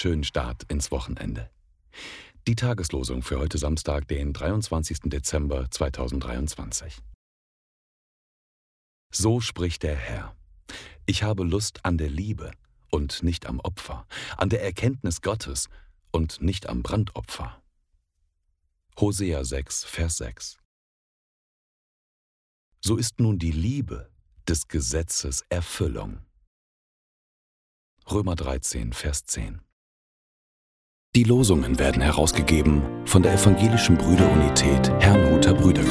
schönen Start ins Wochenende. Die Tageslosung für heute Samstag, den 23. Dezember 2023. So spricht der Herr. Ich habe Lust an der Liebe und nicht am Opfer, an der Erkenntnis Gottes und nicht am Brandopfer. Hosea 6, Vers 6. So ist nun die Liebe des Gesetzes Erfüllung. Römer 13, Vers 10. Die Losungen werden herausgegeben von der Evangelischen Brüderunität Herrnhuter Brüdergemeine.